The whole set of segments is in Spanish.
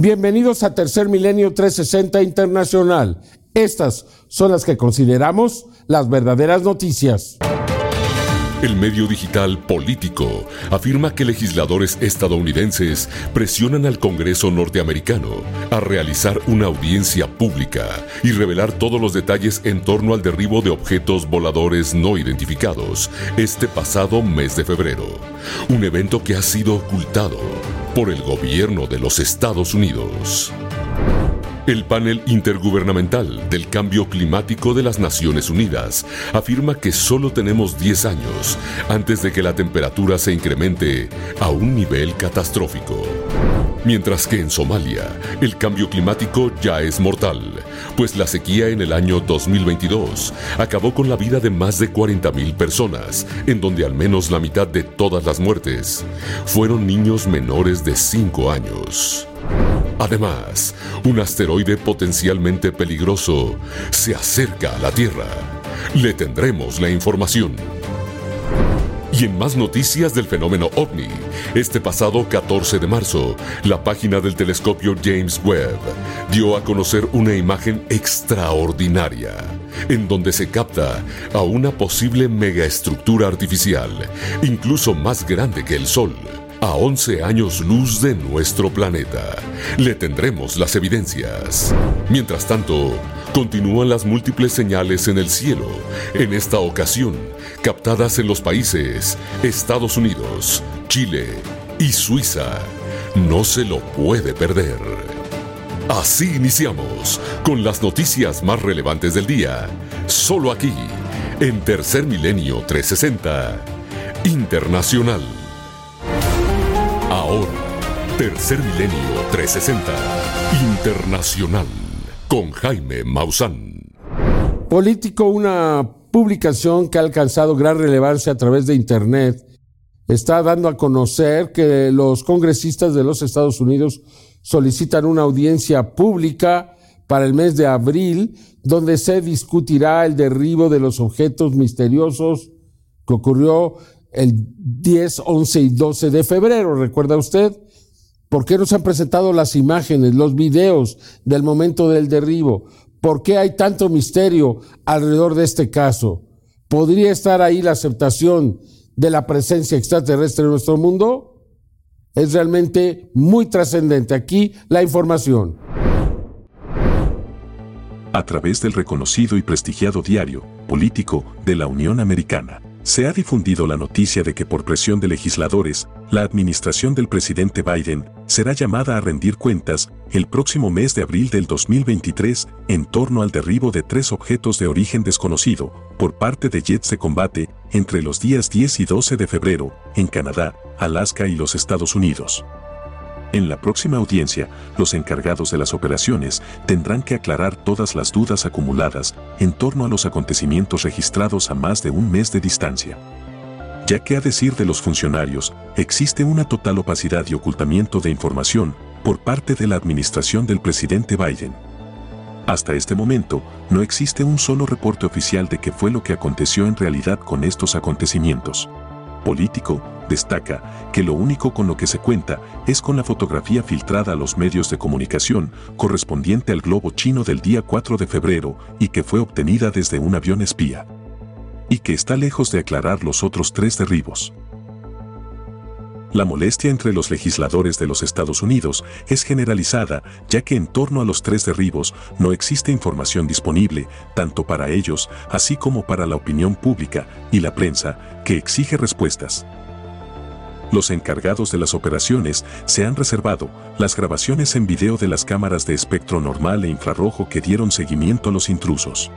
Bienvenidos a Tercer Milenio 360 Internacional. Estas son las que consideramos las verdaderas noticias. El medio digital político afirma que legisladores estadounidenses presionan al Congreso norteamericano a realizar una audiencia pública y revelar todos los detalles en torno al derribo de objetos voladores no identificados este pasado mes de febrero, un evento que ha sido ocultado por el gobierno de los Estados Unidos. El panel intergubernamental del cambio climático de las Naciones Unidas afirma que solo tenemos 10 años antes de que la temperatura se incremente a un nivel catastrófico. Mientras que en Somalia el cambio climático ya es mortal, pues la sequía en el año 2022 acabó con la vida de más de 40.000 personas, en donde al menos la mitad de todas las muertes fueron niños menores de 5 años. Además, un asteroide potencialmente peligroso se acerca a la Tierra. Le tendremos la información. Y en más noticias del fenómeno ovni, este pasado 14 de marzo, la página del telescopio James Webb dio a conocer una imagen extraordinaria, en donde se capta a una posible megaestructura artificial, incluso más grande que el Sol a 11 años luz de nuestro planeta. Le tendremos las evidencias. Mientras tanto, continúan las múltiples señales en el cielo, en esta ocasión captadas en los países Estados Unidos, Chile y Suiza. No se lo puede perder. Así iniciamos con las noticias más relevantes del día, solo aquí, en Tercer Milenio 360 Internacional. Ahora, Tercer Milenio 360 Internacional con Jaime Maussan. Político, una publicación que ha alcanzado gran relevancia a través de Internet, está dando a conocer que los congresistas de los Estados Unidos solicitan una audiencia pública para el mes de abril, donde se discutirá el derribo de los objetos misteriosos que ocurrió el 10, 11 y 12 de febrero, ¿recuerda usted? ¿Por qué no se han presentado las imágenes, los videos del momento del derribo? ¿Por qué hay tanto misterio alrededor de este caso? ¿Podría estar ahí la aceptación de la presencia extraterrestre en nuestro mundo? Es realmente muy trascendente. Aquí la información. A través del reconocido y prestigiado diario político de la Unión Americana se ha difundido la noticia de que por presión de legisladores, la administración del presidente Biden será llamada a rendir cuentas el próximo mes de abril del 2023 en torno al derribo de tres objetos de origen desconocido por parte de jets de combate entre los días 10 y 12 de febrero en Canadá, Alaska y los Estados Unidos. En la próxima audiencia, los encargados de las operaciones tendrán que aclarar todas las dudas acumuladas en torno a los acontecimientos registrados a más de un mes de distancia. Ya que a decir de los funcionarios, existe una total opacidad y ocultamiento de información por parte de la administración del presidente Biden. Hasta este momento, no existe un solo reporte oficial de qué fue lo que aconteció en realidad con estos acontecimientos. Político, destaca que lo único con lo que se cuenta es con la fotografía filtrada a los medios de comunicación correspondiente al globo chino del día 4 de febrero y que fue obtenida desde un avión espía. Y que está lejos de aclarar los otros tres derribos. La molestia entre los legisladores de los Estados Unidos es generalizada, ya que en torno a los tres derribos no existe información disponible, tanto para ellos, así como para la opinión pública y la prensa, que exige respuestas los encargados de las operaciones se han reservado las grabaciones en video de las cámaras de espectro normal e infrarrojo que dieron seguimiento a los intrusos.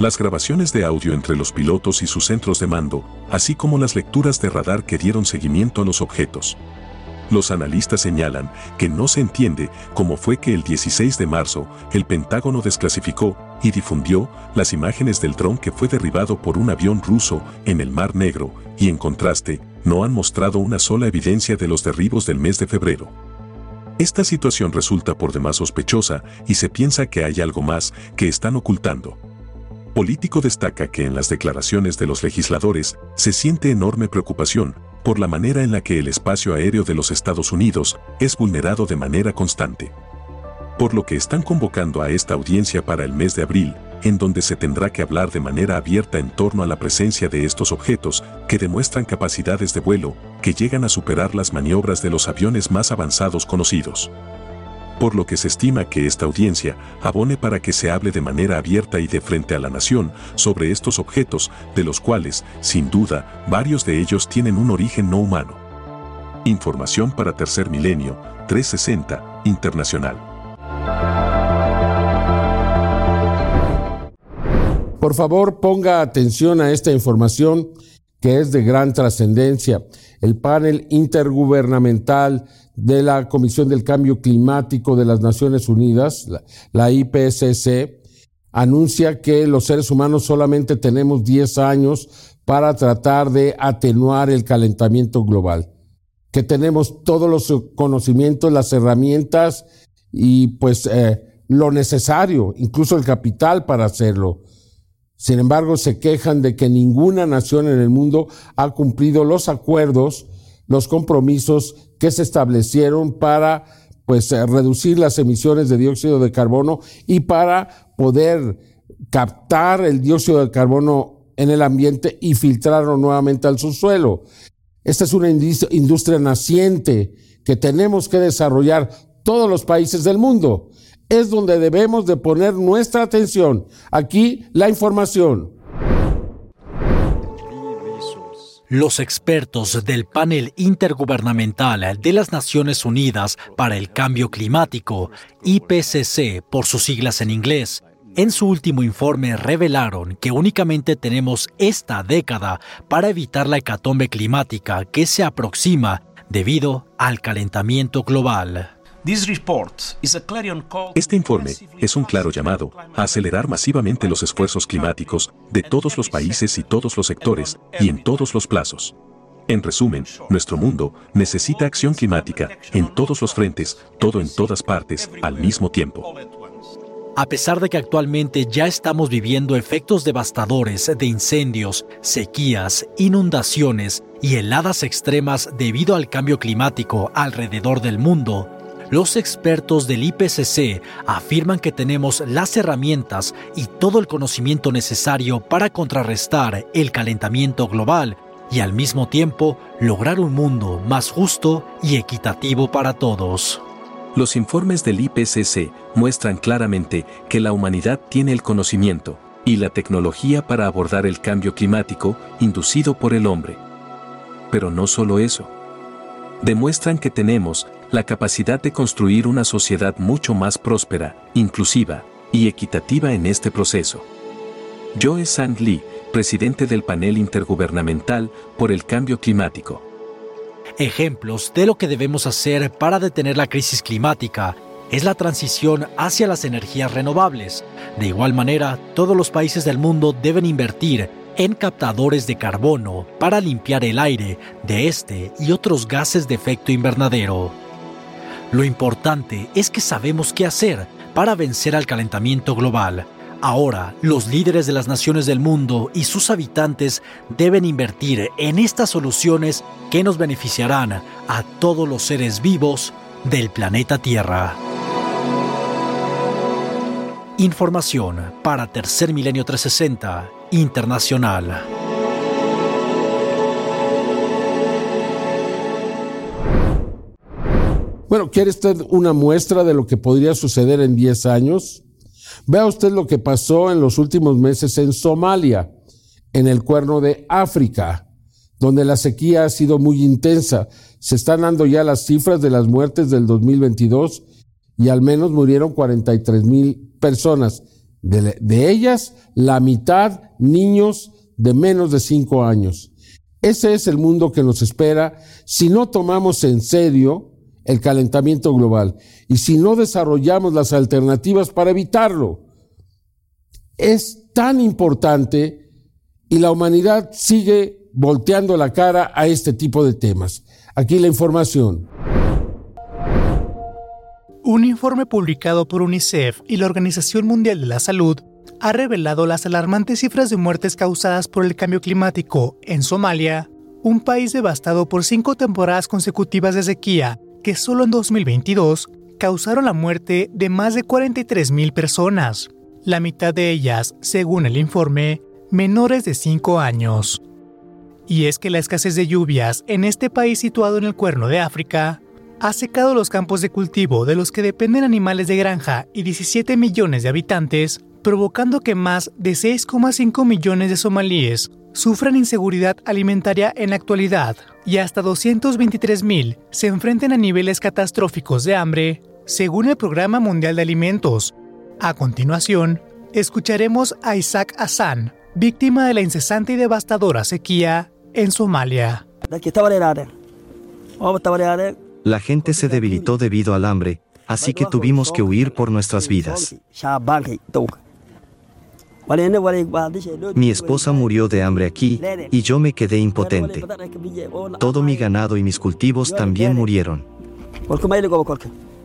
Las grabaciones de audio entre los pilotos y sus centros de mando, así como las lecturas de radar que dieron seguimiento a los objetos. Los analistas señalan que no se entiende cómo fue que el 16 de marzo el Pentágono desclasificó y difundió las imágenes del dron que fue derribado por un avión ruso en el Mar Negro y en contraste no han mostrado una sola evidencia de los derribos del mes de febrero. Esta situación resulta por demás sospechosa y se piensa que hay algo más que están ocultando. Político destaca que en las declaraciones de los legisladores se siente enorme preocupación por la manera en la que el espacio aéreo de los Estados Unidos es vulnerado de manera constante. Por lo que están convocando a esta audiencia para el mes de abril, en donde se tendrá que hablar de manera abierta en torno a la presencia de estos objetos que demuestran capacidades de vuelo que llegan a superar las maniobras de los aviones más avanzados conocidos. Por lo que se estima que esta audiencia abone para que se hable de manera abierta y de frente a la nación sobre estos objetos, de los cuales, sin duda, varios de ellos tienen un origen no humano. Información para Tercer Milenio, 360, Internacional. Por favor, ponga atención a esta información que es de gran trascendencia. El panel intergubernamental de la Comisión del Cambio Climático de las Naciones Unidas, la, IPCC, anuncia que los seres humanos solamente tenemos 10 años para tratar de atenuar el calentamiento global, que tenemos todos los conocimientos, las herramientas y pues eh, lo necesario, incluso el capital para hacerlo. Sin embargo, se quejan de que ninguna nación en el mundo ha cumplido los acuerdos, los compromisos que se establecieron para pues eh, reducir las emisiones de dióxido de carbono y para poder captar el dióxido de carbono en el ambiente y filtrarlo nuevamente al subsuelo. Esta es una industria naciente que tenemos que desarrollar todos los países del mundo es donde debemos de poner nuestra atención. Aquí la información. Los expertos del panel intergubernamental de las Naciones Unidas para el Cambio Climático, IPCC por sus siglas en inglés, en su último informe revelaron que únicamente tenemos esta década para evitar la hecatombe climática que se aproxima debido al calentamiento global. Este informe es un claro llamado a acelerar masivamente los esfuerzos climáticos de todos los países y todos los sectores y en todos los plazos. En resumen, nuestro mundo necesita acción climática en todos los frentes, todo en todas partes, al mismo tiempo. A pesar de que actualmente ya estamos viviendo efectos devastadores de incendios, sequías, inundaciones y heladas extremas debido al cambio climático alrededor del mundo, los expertos del IPCC afirman que tenemos las herramientas y todo el conocimiento necesario para contrarrestar el calentamiento global y al mismo tiempo lograr un mundo más justo y equitativo para todos. Los informes del IPCC muestran claramente que la humanidad tiene el conocimiento y la tecnología para abordar el cambio climático inducido por el hombre. Pero no solo eso. Demuestran que tenemos la capacidad de construir una sociedad mucho más próspera, inclusiva y equitativa en este proceso. Joe Sang Lee, presidente del panel intergubernamental por el cambio climático. Ejemplos de lo que debemos hacer para detener la crisis climática es la transición hacia las energías renovables. De igual manera, todos los países del mundo deben invertir en captadores de carbono para limpiar el aire de este y otros gases de efecto invernadero. Lo importante es que sabemos qué hacer para vencer al calentamiento global. Ahora, los líderes de las naciones del mundo y sus habitantes deben invertir en estas soluciones que nos beneficiarán a todos los seres vivos del planeta Tierra. Información para Tercer Milenio 360 Internacional. Bueno, ¿quiere usted una muestra de lo que podría suceder en 10 años? Vea usted lo que pasó en los últimos meses en Somalia, en el cuerno de África, donde la sequía ha sido muy intensa. Se están dando ya las cifras de las muertes del 2022 y al menos murieron 43 mil personas. De, ellas, la mitad niños de menos de 5 años. Ese es el mundo que nos espera si no tomamos en serio el calentamiento global y si no desarrollamos las alternativas para evitarlo. Es tan importante y la humanidad sigue volteando la cara a este tipo de temas. Aquí la información. Un informe publicado por UNICEF y la Organización Mundial de la Salud ha revelado las alarmantes cifras de muertes causadas por el cambio climático en Somalia, un país devastado por cinco temporadas consecutivas de sequía, que solo en 2022 causaron la muerte de más de 43.000 personas, la mitad de ellas, según el informe, menores de 5 años. Y es que la escasez de lluvias en este país situado en el cuerno de África ha secado los campos de cultivo de los que dependen animales de granja y 17 millones de habitantes, provocando que más de 6,5 millones de somalíes sufran inseguridad alimentaria en la actualidad y hasta 223 mil se enfrenten a niveles catastróficos de hambre, según el Programa Mundial de Alimentos. A continuación, escucharemos a Isaac Hassan, víctima de la incesante y devastadora sequía en Somalia. La gente se debilitó debido al hambre, así que tuvimos que huir por nuestras vidas. Mi esposa murió de hambre aquí y yo me quedé impotente. Todo mi ganado y mis cultivos también murieron.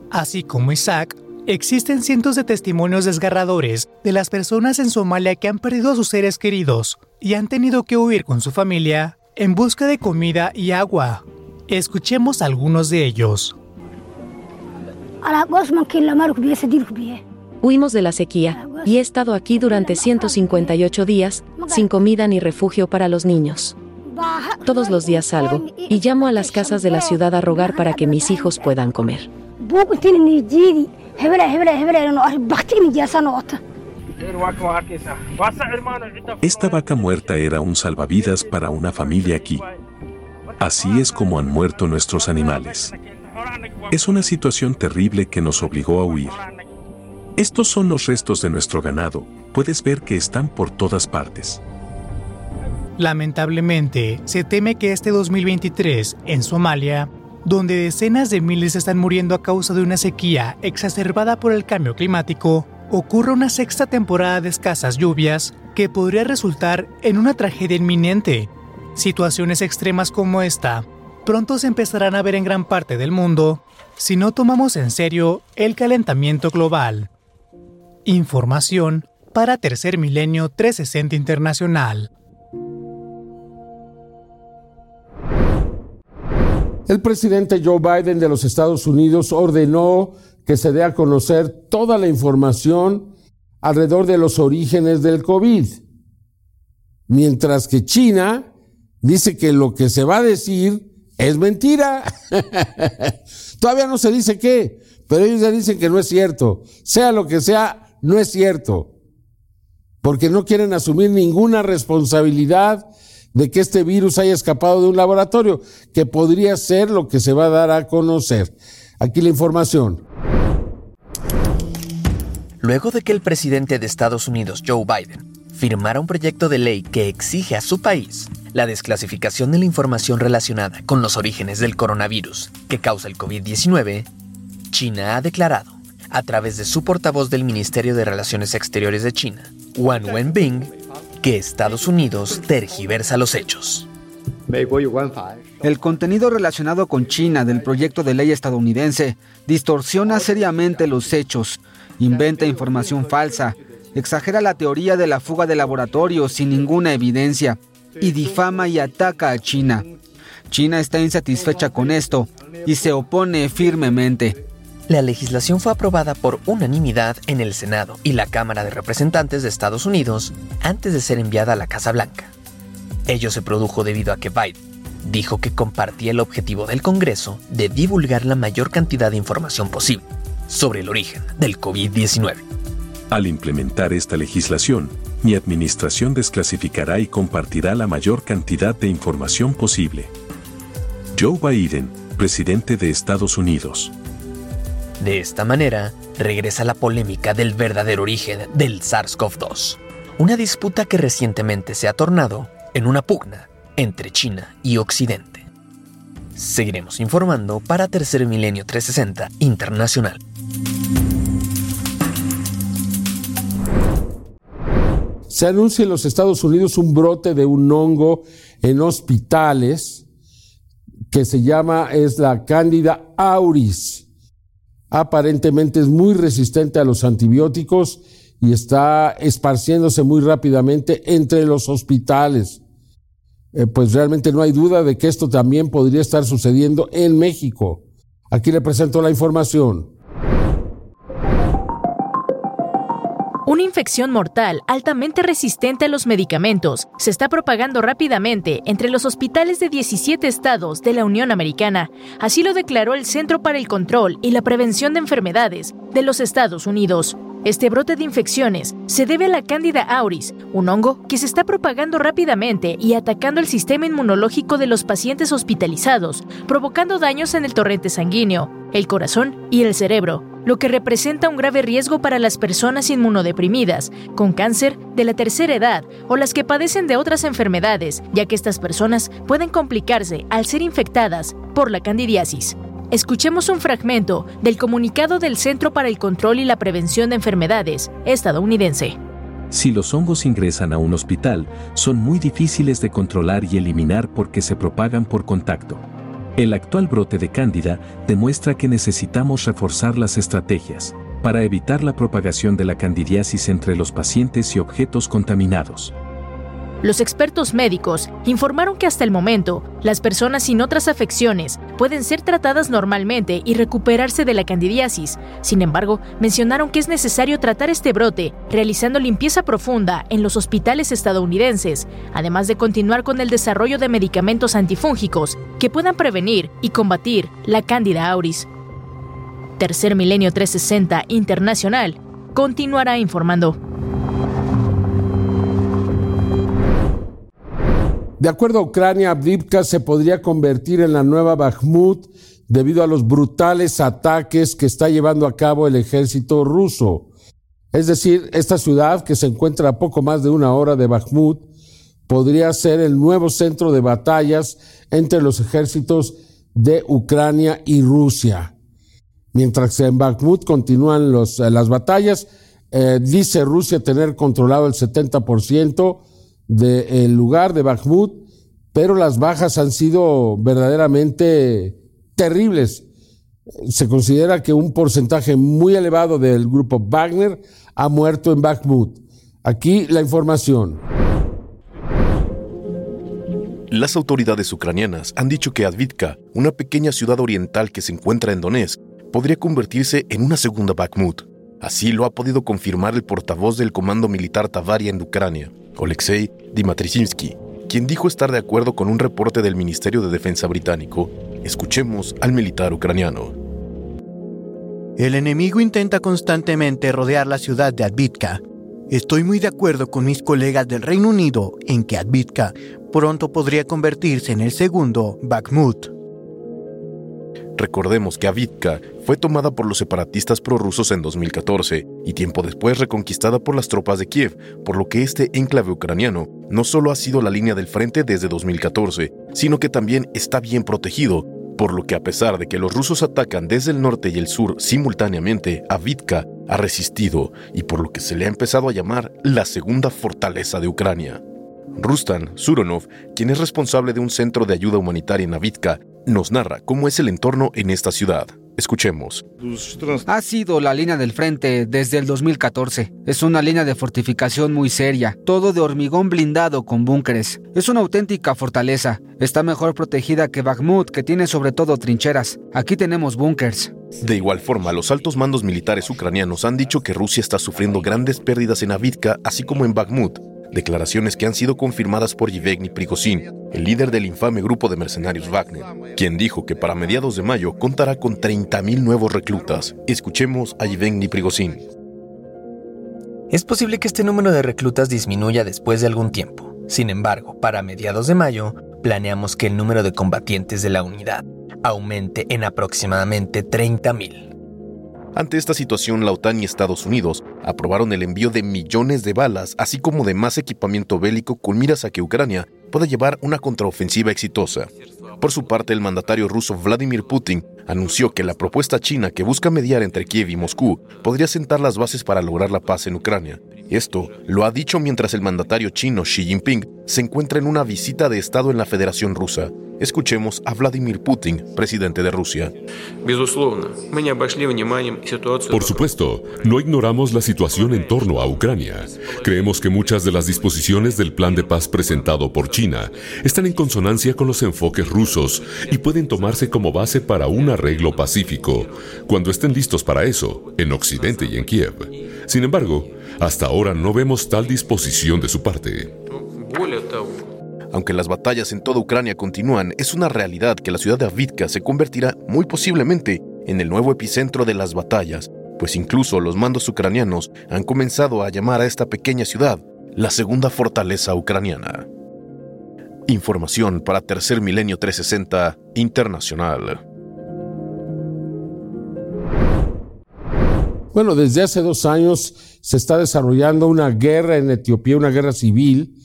Así como Isaac, existen cientos de testimonios desgarradores de las personas en Somalia que han perdido a sus seres queridos y han tenido que huir con su familia en busca de comida y agua. Escuchemos algunos de ellos. Huimos de la sequía y he estado aquí durante 158 días, sin comida ni refugio para los niños. Todos los días salgo y llamo a las casas de la ciudad a rogar para que mis hijos puedan comer. Esta vaca muerta era un salvavidas para una familia aquí. Así es como han muerto nuestros animales. Es una situación terrible que nos obligó a huir. Estos son los restos de nuestro ganado. Puedes ver que están por todas partes. Lamentablemente, se teme que este 2023, en Somalia, donde decenas de miles están muriendo a causa de una sequía exacerbada por el cambio climático, ocurra una sexta temporada de escasas lluvias que podría resultar en una tragedia inminente Situaciones extremas como esta pronto se empezarán a ver en gran parte del mundo si no tomamos en serio el calentamiento global. Información para Tercer Milenio 360 Internacional. El presidente Joe Biden de los Estados Unidos ordenó que se dé a conocer toda la información alrededor de los orígenes del COVID, mientras que China dice que lo que se va a decir es mentira. Todavía no se dice qué, pero ellos ya dicen que no es cierto. Sea lo que sea, no es cierto. Porque no quieren asumir ninguna responsabilidad de que este virus haya escapado de un laboratorio, que podría ser lo que se va a dar a conocer. Aquí la información. Luego de que el presidente de Estados Unidos, Joe Biden, firmara un proyecto de ley que exige a su país la desclasificación de la información relacionada con los orígenes del coronavirus que causa el COVID-19, China ha declarado, a través de su portavoz del Ministerio de Relaciones Exteriores de China, Wang Wenbing, que Estados Unidos tergiversa los hechos. El contenido relacionado con China del proyecto de ley estadounidense distorsiona seriamente los hechos, inventa información falsa, exagera la teoría de la fuga de laboratorio sin ninguna evidencia y difama y ataca a China. China está insatisfecha con esto y se opone firmemente. La legislación fue aprobada por unanimidad en el Senado y la Cámara de Representantes de Estados Unidos antes de ser enviada a la Casa Blanca. Ello se produjo debido a que Biden dijo que compartía el objetivo del Congreso de divulgar la mayor cantidad de información posible sobre el origen del COVID-19. Al implementar esta legislación, mi administración desclasificará y compartirá la mayor cantidad de información posible. Joe Biden, presidente de Estados Unidos. De esta manera, regresa la polémica del verdadero origen del SARS-CoV-2, una disputa que recientemente se ha tornado en una pugna entre China y Occidente. Seguiremos informando para Tercer Milenio 360 Internacional. se anuncia en los Estados Unidos un brote de un hongo en hospitales que se llama, es la Cándida auris. Aparentemente es muy resistente a los antibióticos y está esparciéndose muy rápidamente entre los hospitales. eh, pues realmente no hay duda de que esto también podría estar sucediendo en México. Aquí le presento la información. Una infección mortal altamente resistente a los medicamentos se está propagando rápidamente entre los hospitales de 17 estados de la Unión Americana. Así lo declaró el Centro para el Control y la Prevención de Enfermedades de los Estados Unidos. Este brote de infecciones se debe a la Candida auris, un hongo que se está propagando rápidamente y atacando el sistema inmunológico de los pacientes hospitalizados, provocando daños en el torrente sanguíneo, el corazón y el cerebro, lo que representa un grave riesgo para las personas inmunodeprimidas, con cáncer de la tercera edad o las que padecen de otras enfermedades, ya que estas personas pueden complicarse al ser infectadas por la candidiasis. Escuchemos un fragmento del comunicado del Centro para el Control y la Prevención de Enfermedades estadounidense. Si los hongos ingresan a un hospital, son muy difíciles de controlar y eliminar porque se propagan por contacto. El actual brote de cándida demuestra que necesitamos reforzar las estrategias para evitar la propagación de la candidiasis entre los pacientes y objetos contaminados. Los expertos médicos informaron que hasta el momento, las personas sin otras afecciones pueden ser tratadas normalmente y recuperarse de la candidiasis. Sin embargo, mencionaron que es necesario tratar este brote realizando limpieza profunda en los hospitales estadounidenses, además de continuar con el desarrollo de medicamentos antifúngicos que puedan prevenir y combatir la Candida auris. Tercer Milenio 360 Internacional continuará informando. De acuerdo a Ucrania, Avdivka se podría convertir en la nueva Bakhmut debido a los brutales ataques que está llevando a cabo el ejército ruso. Es decir, esta ciudad, que se encuentra a poco más de una hora de Bakhmut, podría ser el nuevo centro de batallas entre los ejércitos de Ucrania y Rusia. Mientras en Bakhmut continúan eh, las batallas, eh, dice Rusia tener controlado el 70% del lugar de Bakhmut, pero las bajas han sido verdaderamente terribles. Se considera que un porcentaje muy elevado del grupo Wagner ha muerto en Bakhmut. Aquí la información. Las autoridades ucranianas han dicho que Advitka, una pequeña ciudad oriental que se encuentra en Donetsk, podría convertirse en una segunda Bakhmut. Así lo ha podido confirmar el portavoz del Comando Militar Tavaria en Ucrania, Oleksiy Dimatrisinsky, quien dijo estar de acuerdo con un reporte del Ministerio de Defensa británico. Escuchemos al militar ucraniano. El enemigo intenta constantemente rodear la ciudad de Advitka. Estoy muy de acuerdo con mis colegas del Reino Unido en que Advitka pronto podría convertirse en el segundo Bakhmut. Recordemos que Avitka fue tomada por los separatistas prorrusos en 2014 y tiempo después reconquistada por las tropas de Kiev, por lo que este enclave ucraniano no solo ha sido la línea del frente desde 2014, sino que también está bien protegido, por lo que a pesar de que los rusos atacan desde el norte y el sur simultáneamente, Avitka ha resistido y por lo que se le ha empezado a llamar la segunda fortaleza de Ucrania. Rustan Suronov, quien es responsable de un centro de ayuda humanitaria en Avitka, nos narra cómo es el entorno en esta ciudad. Escuchemos. Ha sido la línea del frente desde el 2014. Es una línea de fortificación muy seria, todo de hormigón blindado con búnkeres. Es una auténtica fortaleza. Está mejor protegida que Bakhmut, que tiene sobre todo trincheras. Aquí tenemos búnkers. De igual forma, los altos mandos militares ucranianos han dicho que Rusia está sufriendo grandes pérdidas en Avitka, así como en Bakhmut, declaraciones que han sido confirmadas por Yevgeny Prigozhin, el líder del infame grupo de mercenarios Wagner, quien dijo que para mediados de mayo contará con 30.000 nuevos reclutas. Escuchemos a Yevgeny Prigozhin. Es posible que este número de reclutas disminuya después de algún tiempo. Sin embargo, para mediados de mayo, planeamos que el número de combatientes de la unidad aumente en aproximadamente 30.000. Ante esta situación, la OTAN y Estados Unidos aprobaron el envío de millones de balas, así como de más equipamiento bélico con miras a que Ucrania pueda llevar una contraofensiva exitosa. Por su parte, el mandatario ruso Vladimir Putin anunció que la propuesta china que busca mediar entre Kiev y Moscú podría sentar las bases para lograr la paz en Ucrania, Esto lo ha dicho mientras el mandatario chino Xi Jinping se encuentra en una visita de Estado en la Federación Rusa. Escuchemos a Vladimir Putin, presidente de Rusia. Por supuesto, no ignoramos la situación en torno a Ucrania. Creemos que muchas de las disposiciones del plan de paz presentado por China están en consonancia con los enfoques rusos y pueden tomarse como base para un arreglo pacífico, cuando estén listos para eso, en Occidente y en Kiev. Sin embargo, hasta ahora no vemos tal disposición de su parte. Aunque las batallas en toda Ucrania continúan, es una realidad que la ciudad de Avdiivka se convertirá muy posiblemente en el nuevo epicentro de las batallas, pues incluso los mandos ucranianos han comenzado a llamar a esta pequeña ciudad la segunda fortaleza ucraniana. Información para Tercer Milenio 360 Internacional. Bueno, desde hace dos años se está desarrollando una guerra en Etiopía, una guerra civil,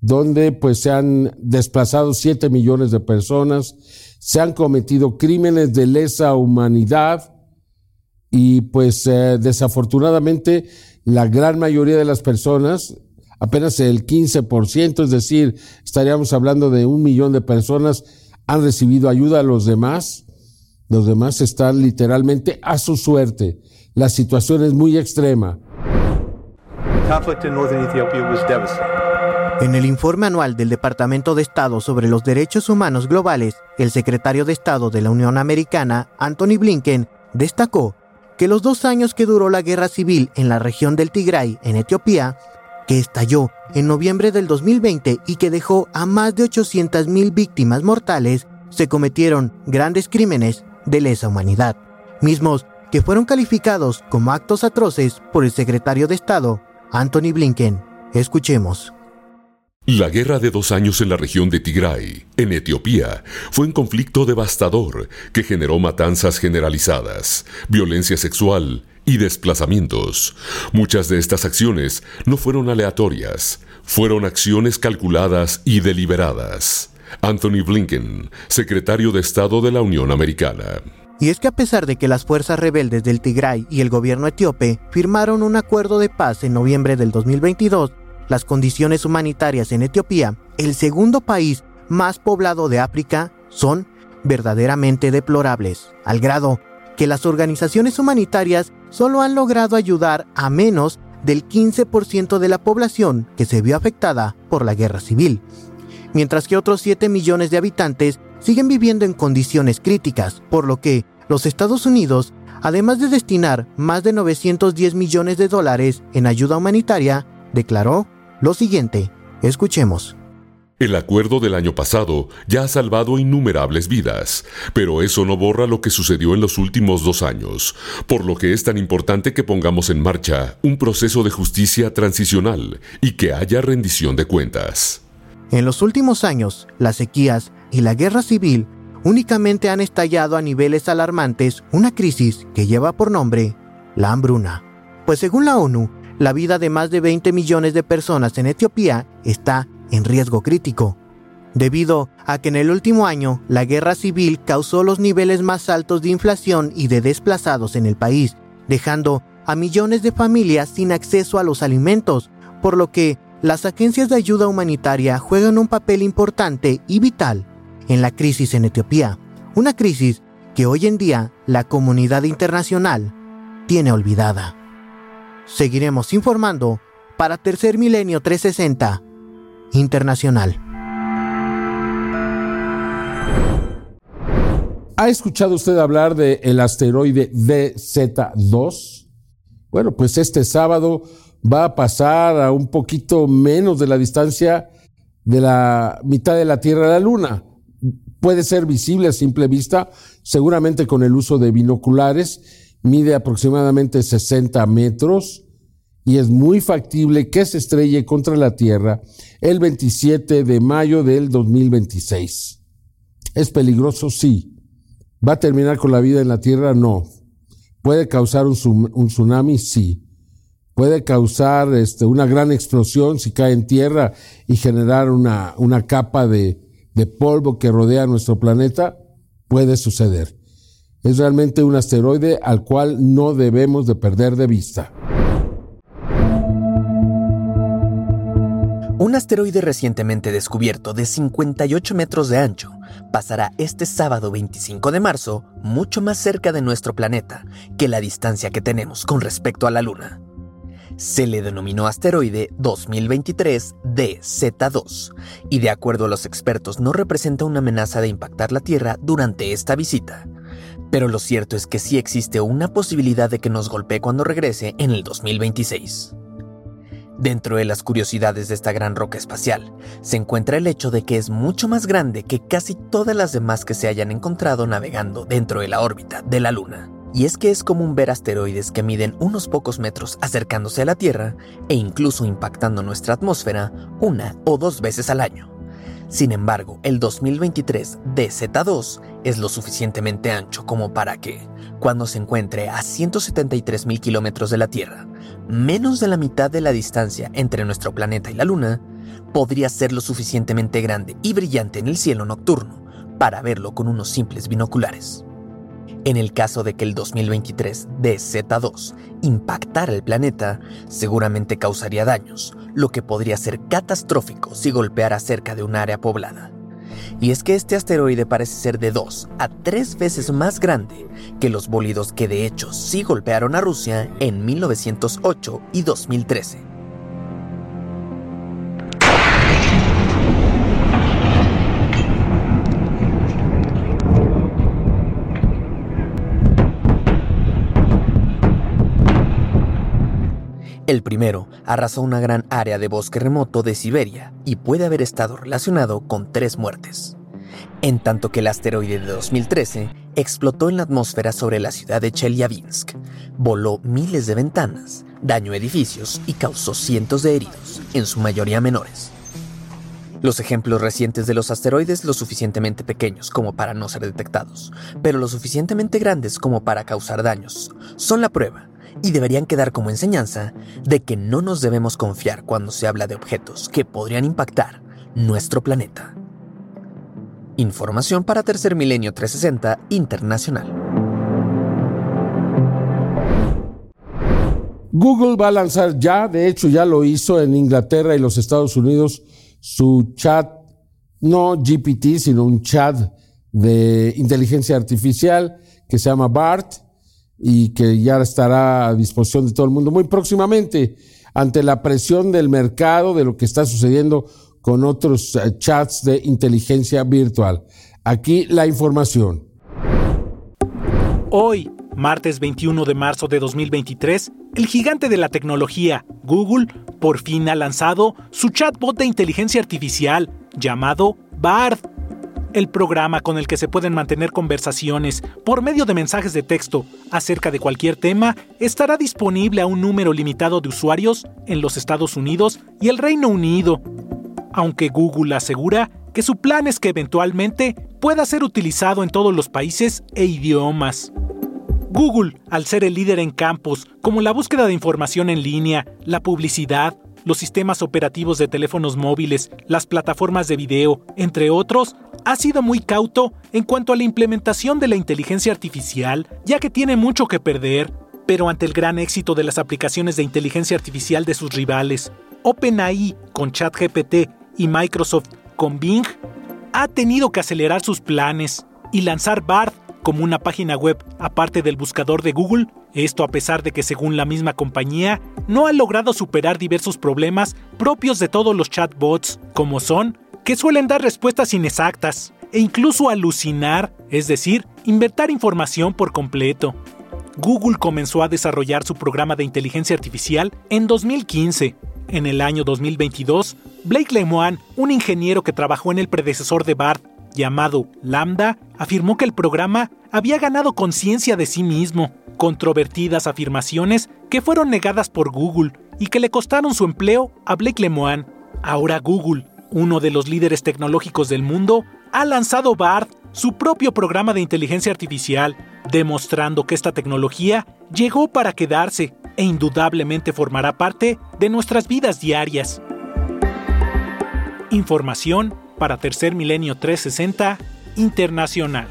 donde pues se han desplazado siete millones de personas, se han cometido crímenes de lesa humanidad y pues eh, desafortunadamente la gran mayoría de las personas, apenas el 15%, es decir, estaríamos hablando de un millón de personas, han recibido ayuda a los demás. Los demás están literalmente a su suerte. La situación es muy extrema. En el informe anual del Departamento de Estado sobre los Derechos Humanos Globales, el secretario de Estado de la Unión Americana, Anthony Blinken, destacó que los dos años que duró la guerra civil en la región del Tigray, en Etiopía, que estalló en noviembre del 2020 y que dejó a más de 800.000 víctimas mortales, se cometieron grandes crímenes de lesa humanidad, mismos que fueron calificados como actos atroces por el secretario de Estado, Anthony Blinken. Escuchemos. La guerra de dos años en la región de Tigray, en Etiopía, fue un conflicto devastador que generó matanzas generalizadas, violencia sexual y desplazamientos. Muchas de estas acciones no fueron aleatorias, fueron acciones calculadas y deliberadas. Anthony Blinken, secretario de Estado de la Unión Americana. Y es que a pesar de que las fuerzas rebeldes del Tigray y el gobierno etíope firmaron un acuerdo de paz en noviembre del 2022, las condiciones humanitarias en Etiopía, el segundo país más poblado de África, son verdaderamente deplorables, al grado que las organizaciones humanitarias solo han logrado ayudar a menos del 15% de la población que se vio afectada por la guerra civil, mientras que otros 7 millones de habitantes siguen viviendo en condiciones críticas, por lo que los Estados Unidos, además de destinar más de 910 millones de dólares en ayuda humanitaria, declaró lo siguiente, escuchemos. El acuerdo del año pasado ya ha salvado innumerables vidas, pero eso no borra lo que sucedió en los últimos dos años, por lo que es tan importante que pongamos en marcha un proceso de justicia transicional y que haya rendición de cuentas. En los últimos años, las sequías y la guerra civil únicamente han estallado a niveles alarmantes una crisis que lleva por nombre la hambruna. Pues según la ONU, la vida de más de 20 millones de personas en Etiopía está en riesgo crítico, debido a que en el último año la guerra civil causó los niveles más altos de inflación y de desplazados en el país, dejando a millones de familias sin acceso a los alimentos, por lo que las agencias de ayuda humanitaria juegan un papel importante y vital en la crisis en Etiopía, una crisis que hoy en día la comunidad internacional tiene olvidada. Seguiremos informando para Tercer Milenio 360 Internacional. ¿Ha escuchado usted hablar del el asteroide DZ2? Bueno, pues este sábado va a pasar a un poquito menos de la distancia de la mitad de la Tierra a la Luna. Puede ser visible a simple vista, seguramente con el uso de binoculares, mide aproximadamente 60 metros y es muy factible que se estrelle contra la Tierra el 27 de mayo del 2026. ¿Es peligroso? Sí. ¿Va a terminar con la vida en la Tierra? No. ¿Puede causar un, tsunami? Sí. ¿Puede causar este, una gran explosión si cae en tierra y generar una, una capa de, de polvo que rodea nuestro planeta? Puede suceder. Es realmente un asteroide al cual no debemos de perder de vista. Un asteroide recientemente descubierto de 58 metros de ancho pasará este sábado 25 de marzo mucho más cerca de nuestro planeta que la distancia que tenemos con respecto a la Luna. Se le denominó asteroide 2023 DZ2 y de acuerdo a los expertos no representa una amenaza de impactar la Tierra durante esta visita. Pero lo cierto es que sí existe una posibilidad de que nos golpee cuando regrese en el 2026. Dentro de las curiosidades de esta gran roca espacial, se encuentra el hecho de que es mucho más grande que casi todas las demás que se hayan encontrado navegando dentro de la órbita de la Luna. Y es que es común ver asteroides que miden unos pocos metros acercándose a la Tierra e incluso impactando nuestra atmósfera una o dos veces al año. Sin embargo, el 2023 DZ2 es lo suficientemente ancho como para que, cuando se encuentre a 173.000 kilómetros de la Tierra, menos de la mitad de la distancia entre nuestro planeta y la Luna, podría ser lo suficientemente grande y brillante en el cielo nocturno para verlo con unos simples binoculares. En el caso de que el 2023 DZ2 impactara el planeta, seguramente causaría daños, lo que podría ser catastrófico si golpeara cerca de un área poblada. Y es que este asteroide parece ser de dos a tres veces más grande que los bólidos que de hecho sí golpearon a Rusia en 1908 y 2013. El primero arrasó una gran área de bosque remoto de Siberia y puede haber estado relacionado con tres muertes. En tanto que el asteroide de 2013 explotó en la atmósfera sobre la ciudad de Chelyabinsk, voló miles de ventanas, dañó edificios y causó cientos de heridos, en su mayoría menores. Los ejemplos recientes de los asteroides lo suficientemente pequeños como para no ser detectados, pero lo suficientemente grandes como para causar daños, son la prueba y deberían quedar como enseñanza de que no nos debemos confiar cuando se habla de objetos que podrían impactar nuestro planeta. Información para Tercer Milenio 360 Internacional. Google va a lanzar ya, de hecho ya lo hizo en Inglaterra y los Estados Unidos, su chat, no GPT, sino un chat de inteligencia artificial que se llama BART y que ya estará a disposición de todo el mundo muy próximamente ante la presión del mercado de lo que está sucediendo con otros eh, chats de inteligencia virtual. Aquí la información. Hoy, martes 21 de marzo de 2023, el gigante de la tecnología, Google, por fin ha lanzado su chatbot de inteligencia artificial llamado Bard el programa con el que se pueden mantener conversaciones por medio de mensajes de texto acerca de cualquier tema estará disponible a un número limitado de usuarios en los Estados Unidos y el Reino Unido, aunque Google asegura que su plan es que eventualmente pueda ser utilizado en todos los países e idiomas. Google, al ser el líder en campos como la búsqueda de información en línea, la publicidad, los sistemas operativos de teléfonos móviles, las plataformas de video, entre otros, ha sido muy cauto en cuanto a la implementación de la inteligencia artificial, ya que tiene mucho que perder, pero ante el gran éxito de las aplicaciones de inteligencia artificial de sus rivales, OpenAI con ChatGPT y Microsoft con Bing, ha tenido que acelerar sus planes y lanzar Bard como una página web aparte del buscador de Google, esto a pesar de que según la misma compañía, no ha logrado superar diversos problemas propios de todos los chatbots, como son que suelen dar respuestas inexactas e incluso alucinar, es decir, inventar información por completo. Google comenzó a desarrollar su programa de inteligencia artificial en 2015. En el año 2022, Blake Lemoine, un ingeniero que trabajó en el predecesor de BART llamado Lambda, afirmó que el programa había ganado conciencia de sí mismo, controvertidas afirmaciones que fueron negadas por Google y que le costaron su empleo a Blake Lemoine. Ahora Google, uno de los líderes tecnológicos del mundo, ha lanzado BART, su propio programa de inteligencia artificial, demostrando que esta tecnología llegó para quedarse e indudablemente formará parte de nuestras vidas diarias. Información para Tercer Milenio 360 Internacional.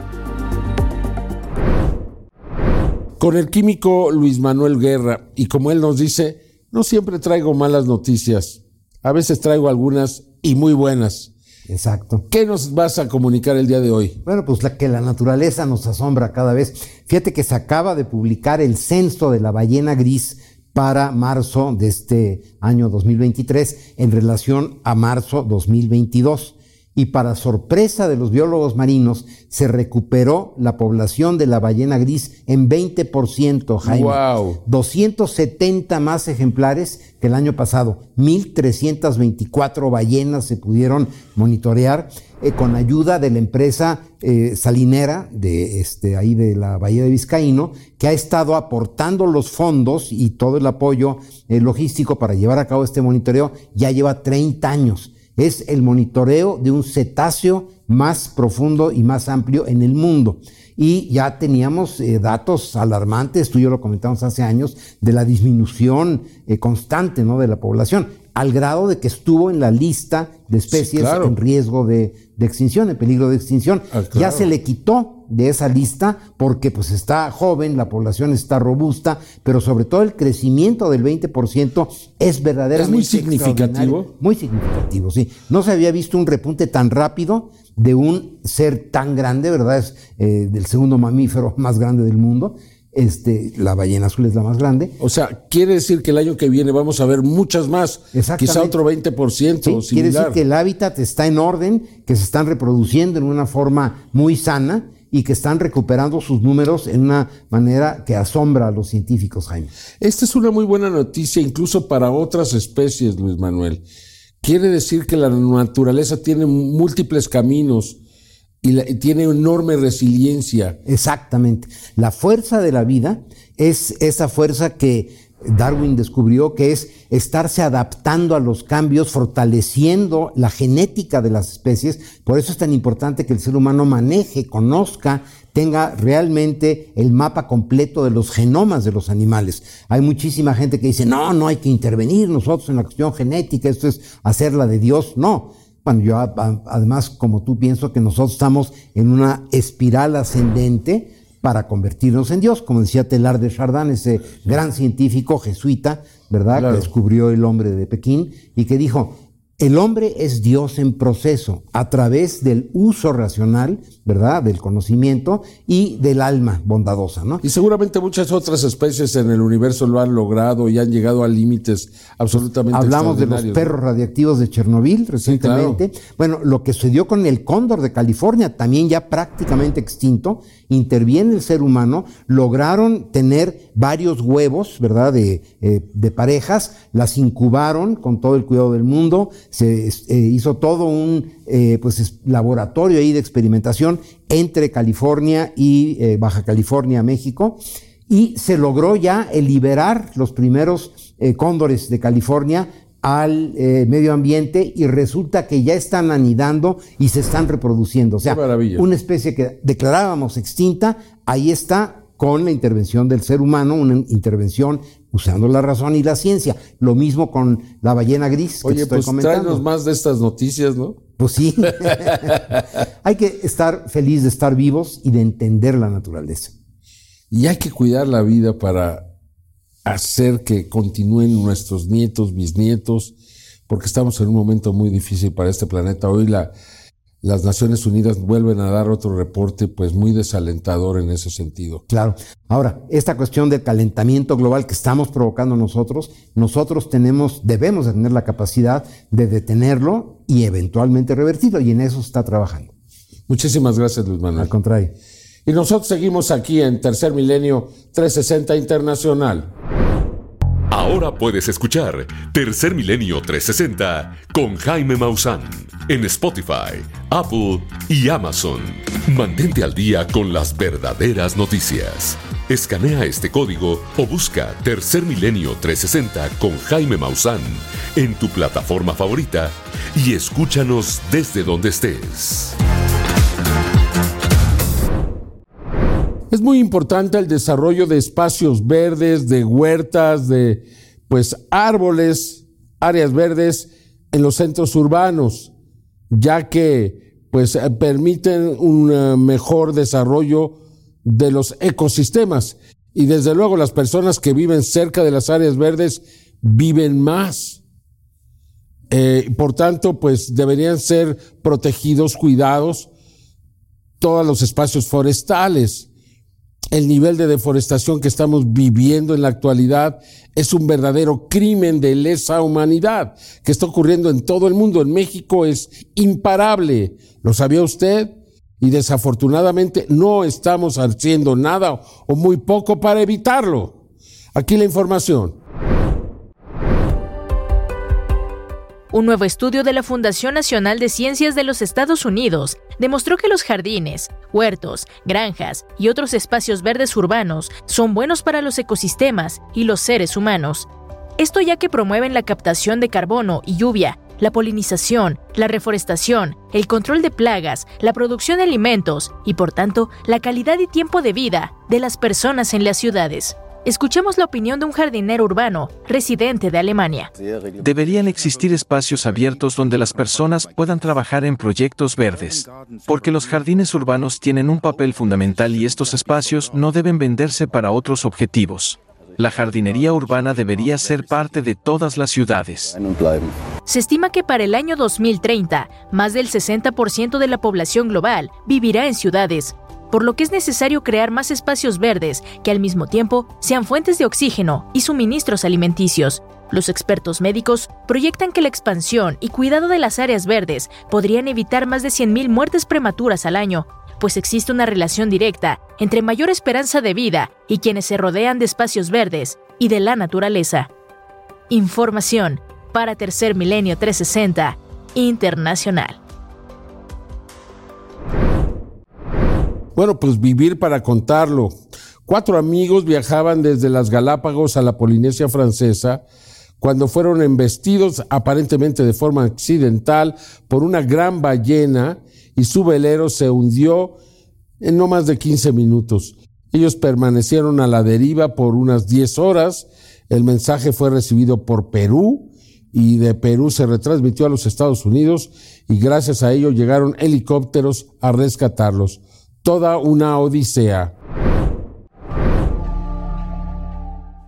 Con el químico Luis Manuel Guerra, y como él nos dice, no siempre traigo malas noticias. A veces traigo algunas y muy buenas. Exacto. ¿Qué nos vas a comunicar el día de hoy? Bueno, pues la que la naturaleza nos asombra cada vez. Fíjate que se acaba de publicar el censo de la ballena gris para marzo de este año 2023 en relación a marzo 2022 y para sorpresa de los biólogos marinos, se recuperó la población de la ballena gris en 20%, Jaime. Wow. 270 más ejemplares que el año pasado. 1.324 ballenas se pudieron monitorear eh, con ayuda de la empresa eh, salinera de este, ahí de la Bahía de Vizcaíno, que ha estado aportando los fondos y todo el apoyo eh, logístico para llevar a cabo este monitoreo. Ya lleva 30 años es el monitoreo de un cetáceo más profundo y más amplio en el mundo. Y ya teníamos eh, datos alarmantes, tú y yo lo comentamos hace años, de la disminución eh, constante ¿no? de la población, al grado de que estuvo en la lista de especies en riesgo de, extinción, en peligro de extinción. Ah, ya se le quitó de esa lista porque pues está joven, la población está robusta, pero sobre todo el crecimiento del 20% es verdaderamente ¿Es muy significativo? Muy significativo, sí. No se había visto un repunte tan rápido de un ser tan grande, ¿verdad? Es eh, del segundo mamífero más grande del mundo. Este, la ballena azul es la más grande. O sea, quiere decir que el año que viene vamos a ver muchas más, quizá otro 20%. Sí, quiere decir que el hábitat está en orden, que se están reproduciendo en una forma muy sana y que están recuperando sus números en una manera que asombra a los científicos, Jaime. Esta es una muy buena noticia incluso para otras especies, Luis Manuel. Quiere decir que la naturaleza tiene múltiples caminos y, y tiene enorme resiliencia. Exactamente. La fuerza de la vida es esa fuerza que Darwin descubrió que es estarse adaptando a los cambios, fortaleciendo la genética de las especies. Por eso es tan importante que el ser humano maneje, conozca, tenga realmente el mapa completo de los genomas de los animales. Hay muchísima gente que dice, no, no hay que intervenir nosotros en la cuestión genética, esto es hacerla de Dios. No. Bueno, yo además, como tú pienso que nosotros estamos en una espiral ascendente, para convertirnos en Dios, como decía Telar de Chardin, ese gran científico jesuita, ¿verdad? Que descubrió el hombre de Pekín y que dijo, el hombre es Dios en proceso a través del uso racional, ¿verdad? Del conocimiento y del alma bondadosa, ¿no? Y seguramente muchas otras especies en el universo lo han logrado y han llegado a límites absolutamente Hablamos de los perros radiactivos de Chernobyl recientemente. Bueno, lo que sucedió con el cóndor de California, también ya prácticamente extinto, interviene el ser humano, lograron tener varios huevos, ¿verdad? De, eh, de parejas, las incubaron con todo el cuidado del mundo, se eh, hizo todo un eh, pues, laboratorio ahí de experimentación entre California y eh, Baja California, México, y se logró ya liberar los primeros cóndores de California al medio ambiente y resulta que ya están anidando y se están reproduciendo. O sea, una especie que declarábamos extinta, ahí está con la intervención del ser humano, una intervención usando la razón y la ciencia. Lo mismo con la ballena gris que Oye, estoy pues comentando. más de estas noticias, ¿no? Pues sí. hay que estar feliz de estar vivos y de entender la naturaleza. Y hay que cuidar la vida para hacer que continúen nuestros nietos, bisnietos, porque estamos en un momento muy difícil para este planeta. Hoy la, las Naciones Unidas vuelven a dar otro reporte pues muy desalentador en ese sentido. Claro. Ahora, esta cuestión del calentamiento global que estamos provocando nosotros, nosotros tenemos, debemos de tener la capacidad de detenerlo y eventualmente revertirlo y en eso está trabajando. Muchísimas gracias, Luis Manuel. Al contrario. Y nosotros seguimos aquí en Tercer Milenio 360 Internacional. Ahora puedes escuchar Tercer Milenio 360 con Jaime Maussan en Spotify, Apple y Amazon. Mantente al día con las verdaderas noticias. Escanea este código o busca Tercer Milenio 360 con Jaime Maussan en tu plataforma favorita y escúchanos desde donde estés. Es muy importante el desarrollo de espacios verdes, de huertas, de pues árboles, áreas verdes en los centros urbanos, ya que pues eh, permiten un eh, mejor desarrollo de los ecosistemas y desde luego las personas que viven cerca de las áreas verdes viven más. Eh, por tanto, pues deberían ser protegidos, cuidados todos los espacios forestales. El nivel de deforestación que estamos viviendo en la actualidad es un verdadero crimen de lesa humanidad que está ocurriendo en todo el mundo. En México es imparable. ¿Lo sabía usted? Y desafortunadamente no estamos haciendo nada o muy poco para evitarlo. Aquí la información. Un nuevo estudio de la Fundación Nacional de Ciencias de los Estados Unidos demostró que los jardines, huertos, granjas y otros espacios verdes urbanos son buenos para los ecosistemas y los seres humanos. Esto ya que promueven la captación de carbono y lluvia, la polinización, la reforestación, el control de plagas, la producción de alimentos y por tanto la calidad y tiempo de vida de las personas en las ciudades. Escuchemos la opinión de un jardinero urbano, residente de Alemania. Deberían existir espacios abiertos donde las personas puedan trabajar en proyectos verdes, porque los jardines urbanos tienen un papel fundamental y estos espacios no deben venderse para otros objetivos. La jardinería urbana debería ser parte de todas las ciudades. Se estima que para el año 2030, más del 60% de la población global vivirá en ciudades, por lo que es necesario crear más espacios verdes que al mismo tiempo sean fuentes de oxígeno y suministros alimenticios. Los expertos médicos proyectan que la expansión y cuidado de las áreas verdes podrían evitar más de 100.000 muertes prematuras al año, pues existe una relación directa entre mayor esperanza de vida y quienes se rodean de espacios verdes y de la naturaleza. Información para Tercer Milenio 360 Internacional. Bueno, pues vivir para contarlo. Cuatro amigos viajaban desde las Galápagos a la Polinesia francesa cuando fueron embestidos aparentemente de forma accidental por una gran ballena y su velero se hundió en no más de 15 minutos. Ellos permanecieron a la deriva por unas 10 horas. El mensaje fue recibido por Perú y de Perú se retransmitió a los Estados Unidos y gracias a ello llegaron helicópteros a rescatarlos toda una odisea.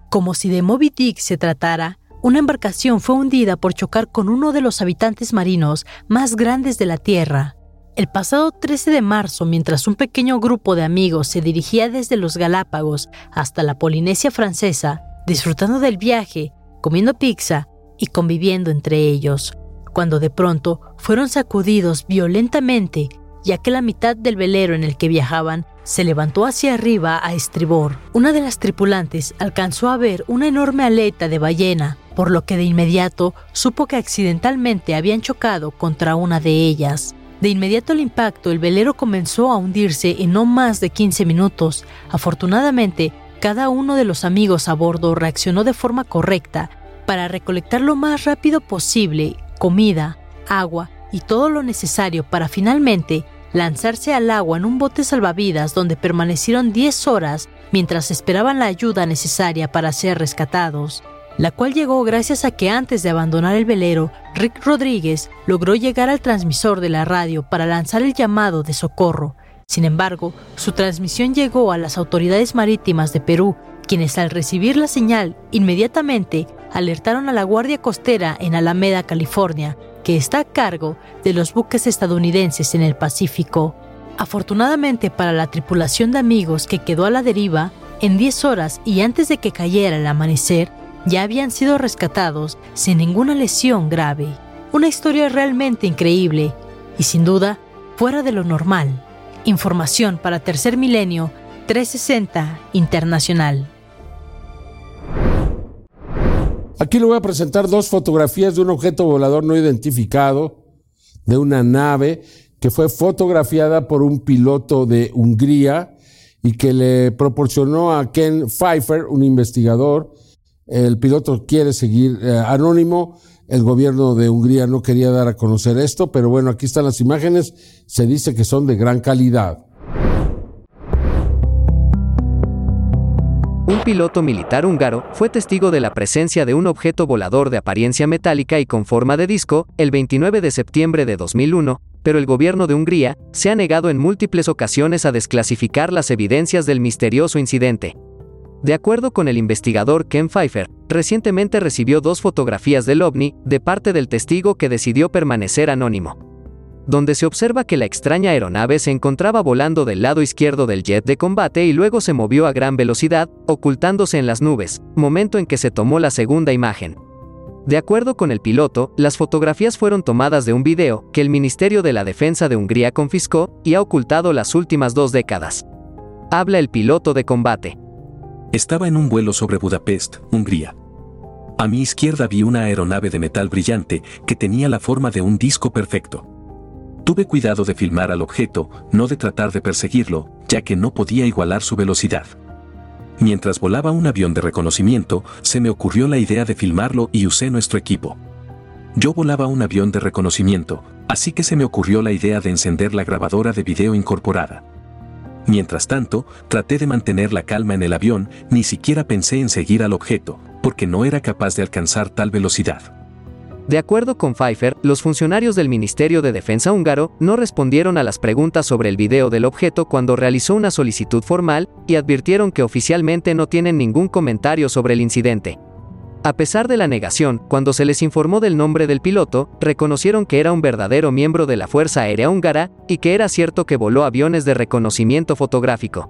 Como si de Moby Dick se tratara, una embarcación fue hundida por chocar con uno de los habitantes marinos más grandes de la Tierra. El pasado 13 de marzo, mientras un pequeño grupo de amigos se dirigía desde los Galápagos hasta la Polinesia francesa, disfrutando del viaje, comiendo pizza y conviviendo entre ellos, cuando de pronto fueron sacudidos violentamente ya que la mitad del velero en el que viajaban se levantó hacia arriba a estribor. Una de las tripulantes alcanzó a ver una enorme aleta de ballena, por lo que de inmediato supo que accidentalmente habían chocado contra una de ellas. De inmediato al impacto, el velero comenzó a hundirse en no más de 15 minutos. Afortunadamente, cada uno de los amigos a bordo reaccionó de forma correcta para recolectar lo más rápido posible comida, agua y todo lo necesario para finalmente lanzarse al agua en un bote salvavidas donde permanecieron 10 horas mientras esperaban la ayuda necesaria para ser rescatados, la cual llegó gracias a que antes de abandonar el velero, Rick Rodríguez logró llegar al transmisor de la radio para lanzar el llamado de socorro. Sin embargo, su transmisión llegó a las autoridades marítimas de Perú, quienes al recibir la señal inmediatamente alertaron a la Guardia Costera en Alameda, California, que está a cargo de los buques estadounidenses en el Pacífico. Afortunadamente para la tripulación de amigos que quedó a la deriva, en 10 horas y antes de que cayera el amanecer, ya habían sido rescatados sin ninguna lesión grave. Una historia realmente increíble y sin duda fuera de lo normal. Información para Tercer Milenio 360 Internacional. Aquí le voy a presentar dos fotografías de un objeto volador no identificado, de una nave que fue fotografiada por un piloto de Hungría y que le proporcionó a Ken Pfeiffer, un investigador. El piloto quiere seguir eh, anónimo. El gobierno de Hungría no quería dar a conocer esto, pero bueno, aquí están las imágenes. Se dice que son de gran calidad. Un piloto militar húngaro fue testigo de la presencia de un objeto volador de apariencia metálica y con forma de disco el 29 de septiembre de 2001, pero el gobierno de Hungría se ha negado en múltiples ocasiones a desclasificar las evidencias del misterioso incidente. De acuerdo con el investigador Ken Pfeiffer, recientemente recibió dos fotografías del ovni de parte del testigo que decidió permanecer anónimo donde se observa que la extraña aeronave se encontraba volando del lado izquierdo del jet de combate y luego se movió a gran velocidad, ocultándose en las nubes, momento en que se tomó la segunda imagen. De acuerdo con el piloto, las fotografías fueron tomadas de un video que el Ministerio de la Defensa de Hungría confiscó y ha ocultado las últimas dos décadas. Habla el piloto de combate. Estaba en un vuelo sobre Budapest, Hungría. A mi izquierda vi una aeronave de metal brillante que tenía la forma de un disco perfecto. Tuve cuidado de filmar al objeto, no de tratar de perseguirlo, ya que no podía igualar su velocidad. Mientras volaba un avión de reconocimiento, se me ocurrió la idea de filmarlo y usé nuestro equipo. Yo volaba un avión de reconocimiento, así que se me ocurrió la idea de encender la grabadora de video incorporada. Mientras tanto, traté de mantener la calma en el avión, ni siquiera pensé en seguir al objeto, porque no era capaz de alcanzar tal velocidad. De acuerdo con Pfeiffer, los funcionarios del Ministerio de Defensa húngaro no respondieron a las preguntas sobre el video del objeto cuando realizó una solicitud formal y advirtieron que oficialmente no tienen ningún comentario sobre el incidente. A pesar de la negación, cuando se les informó del nombre del piloto, reconocieron que era un verdadero miembro de la Fuerza Aérea Húngara y que era cierto que voló aviones de reconocimiento fotográfico.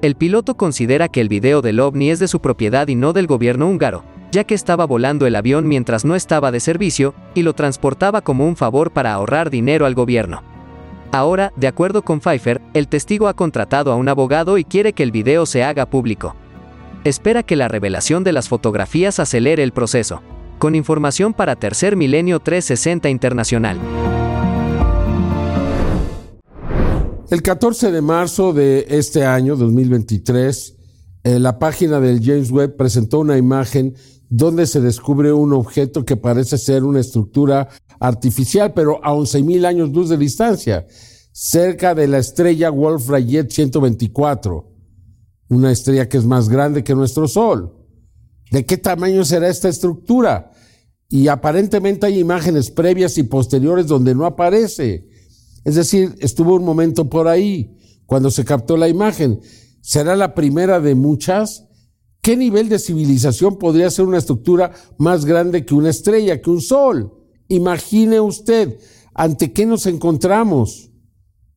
El piloto considera que el video del ovni es de su propiedad y no del gobierno húngaro, ya que estaba volando el avión mientras no estaba de servicio y lo transportaba como un favor para ahorrar dinero al gobierno. Ahora, de acuerdo con Pfeiffer, el testigo ha contratado a un abogado y quiere que el video se haga público. Espera que la revelación de las fotografías acelere el proceso. Con información para Tercer Milenio 360 Internacional. El 14 de marzo de este año, 2023, eh, la página del James Webb presentó una imagen donde se descubre un objeto que parece ser una estructura artificial, pero a 11.000 años luz de distancia, cerca de la estrella Wolf-Rayet 124, una estrella que es más grande que nuestro Sol. ¿De qué tamaño será esta estructura? Y aparentemente hay imágenes previas y posteriores donde no aparece. Es decir, estuvo un momento por ahí cuando se captó la imagen. ¿Será la primera de muchas? ¿Qué nivel de civilización podría ser una estructura más grande que una estrella, que un sol? Imagine usted, ¿ante qué nos encontramos?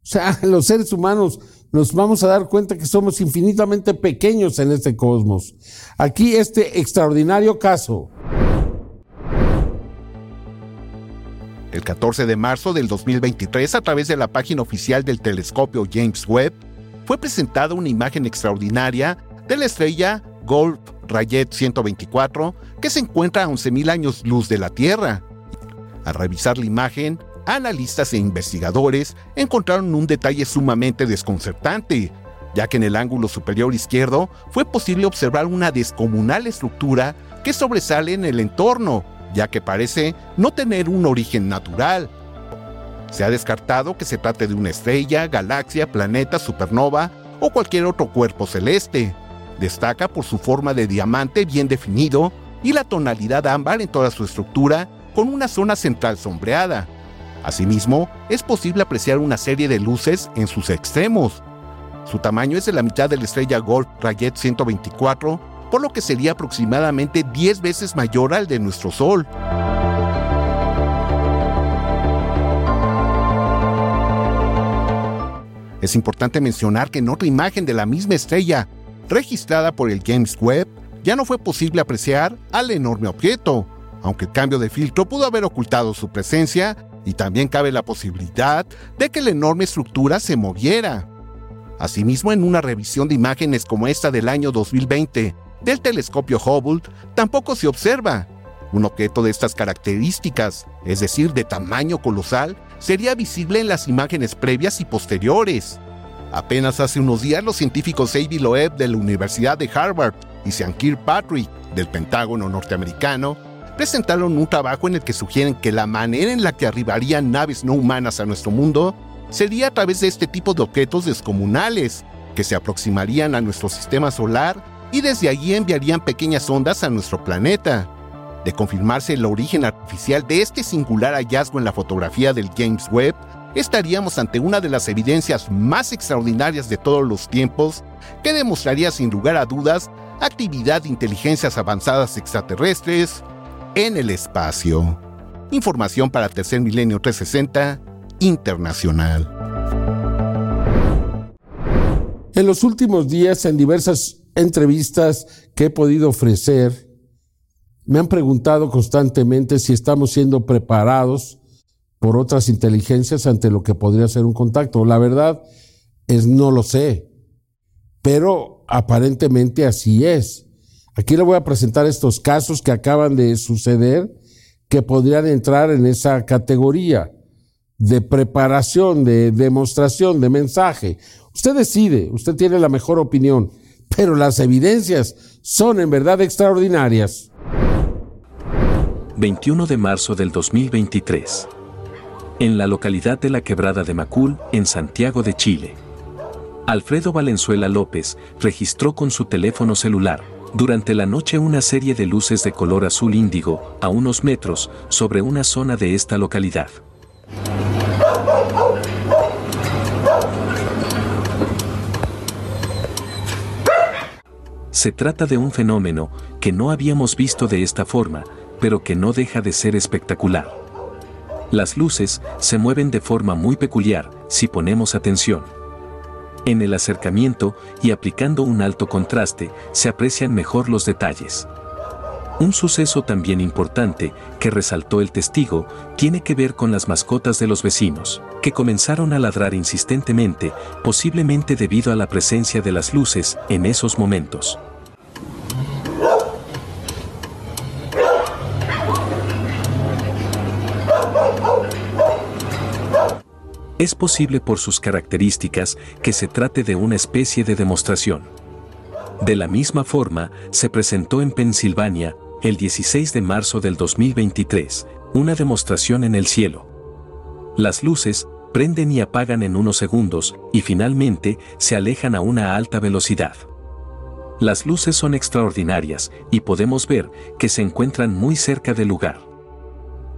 O sea, los seres humanos nos vamos a dar cuenta que somos infinitamente pequeños en este cosmos. Aquí este extraordinario caso. El 14 de marzo del 2023, a través de la página oficial del telescopio James Webb, fue presentada una imagen extraordinaria de la estrella Golf Rayet 124, que se encuentra a 11.000 años luz de la Tierra. Al revisar la imagen, analistas e investigadores encontraron un detalle sumamente desconcertante, ya que en el ángulo superior izquierdo fue posible observar una descomunal estructura que sobresale en el entorno, ya que parece no tener un origen natural. Se ha descartado que se trate de una estrella, galaxia, planeta, supernova o cualquier otro cuerpo celeste. Destaca por su forma de diamante bien definido y la tonalidad ámbar en toda su estructura, con una zona central sombreada. Asimismo, es posible apreciar una serie de luces en sus extremos. Su tamaño es de la mitad de la estrella Golf Rayet 124, por lo que sería aproximadamente 10 veces mayor al de nuestro Sol. Es importante mencionar que en otra imagen de la misma estrella, registrada por el James Webb, ya no fue posible apreciar al enorme objeto, aunque el cambio de filtro pudo haber ocultado su presencia y también cabe la posibilidad de que la enorme estructura se moviera. Asimismo, en una revisión de imágenes como esta del año 2020 del telescopio Hubble, tampoco se observa. Un objeto de estas características, es decir, de tamaño colosal, sería visible en las imágenes previas y posteriores. Apenas hace unos días los científicos Avi Loeb de la Universidad de Harvard y Sean Kirkpatrick del Pentágono norteamericano presentaron un trabajo en el que sugieren que la manera en la que arribarían naves no humanas a nuestro mundo sería a través de este tipo de objetos descomunales, que se aproximarían a nuestro sistema solar y desde allí enviarían pequeñas ondas a nuestro planeta. De confirmarse el origen artificial de este singular hallazgo en la fotografía del James Webb, estaríamos ante una de las evidencias más extraordinarias de todos los tiempos que demostraría sin lugar a dudas actividad de inteligencias avanzadas extraterrestres en el espacio. Información para Tercer Milenio 360 Internacional. En los últimos días, en diversas entrevistas que he podido ofrecer, me han preguntado constantemente si estamos siendo preparados por otras inteligencias ante lo que podría ser un contacto. La verdad es no lo sé, pero aparentemente así es. Aquí le voy a presentar estos casos que acaban de suceder que podrían entrar en esa categoría de preparación, de demostración, de mensaje. Usted decide, usted tiene la mejor opinión, pero las evidencias son en verdad extraordinarias. 21 de marzo del 2023. En la localidad de la Quebrada de Macul, en Santiago de Chile. Alfredo Valenzuela López registró con su teléfono celular durante la noche una serie de luces de color azul índigo a unos metros sobre una zona de esta localidad. Se trata de un fenómeno que no habíamos visto de esta forma, pero que no deja de ser espectacular. Las luces se mueven de forma muy peculiar si ponemos atención. En el acercamiento y aplicando un alto contraste se aprecian mejor los detalles. Un suceso también importante que resaltó el testigo tiene que ver con las mascotas de los vecinos, que comenzaron a ladrar insistentemente, posiblemente debido a la presencia de las luces en esos momentos. Es posible por sus características que se trate de una especie de demostración. De la misma forma, se presentó en Pensilvania, el 16 de marzo del 2023, una demostración en el cielo. Las luces prenden y apagan en unos segundos y finalmente se alejan a una alta velocidad. Las luces son extraordinarias y podemos ver que se encuentran muy cerca del lugar.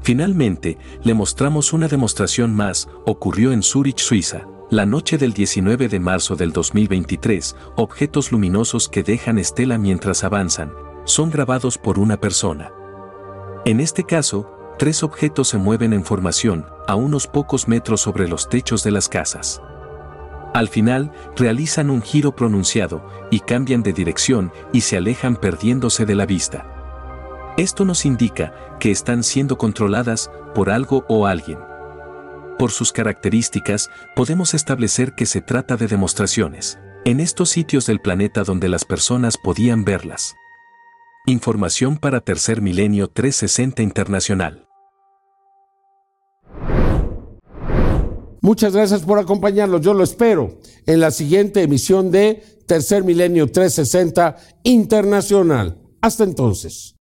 Finalmente, le mostramos una demostración más, ocurrió en Zurich, Suiza. La noche del 19 de marzo del 2023, objetos luminosos que dejan estela mientras avanzan, son grabados por una persona. En este caso, tres objetos se mueven en formación, a unos pocos metros sobre los techos de las casas. Al final, realizan un giro pronunciado, y cambian de dirección y se alejan perdiéndose de la vista. Esto nos indica que están siendo controladas por algo o alguien. Por sus características, podemos establecer que se trata de demostraciones, en estos sitios del planeta donde las personas podían verlas. Información para Tercer Milenio 360 Internacional. Muchas gracias por acompañarnos. Yo lo espero en la siguiente emisión de Tercer Milenio 360 Internacional. Hasta entonces.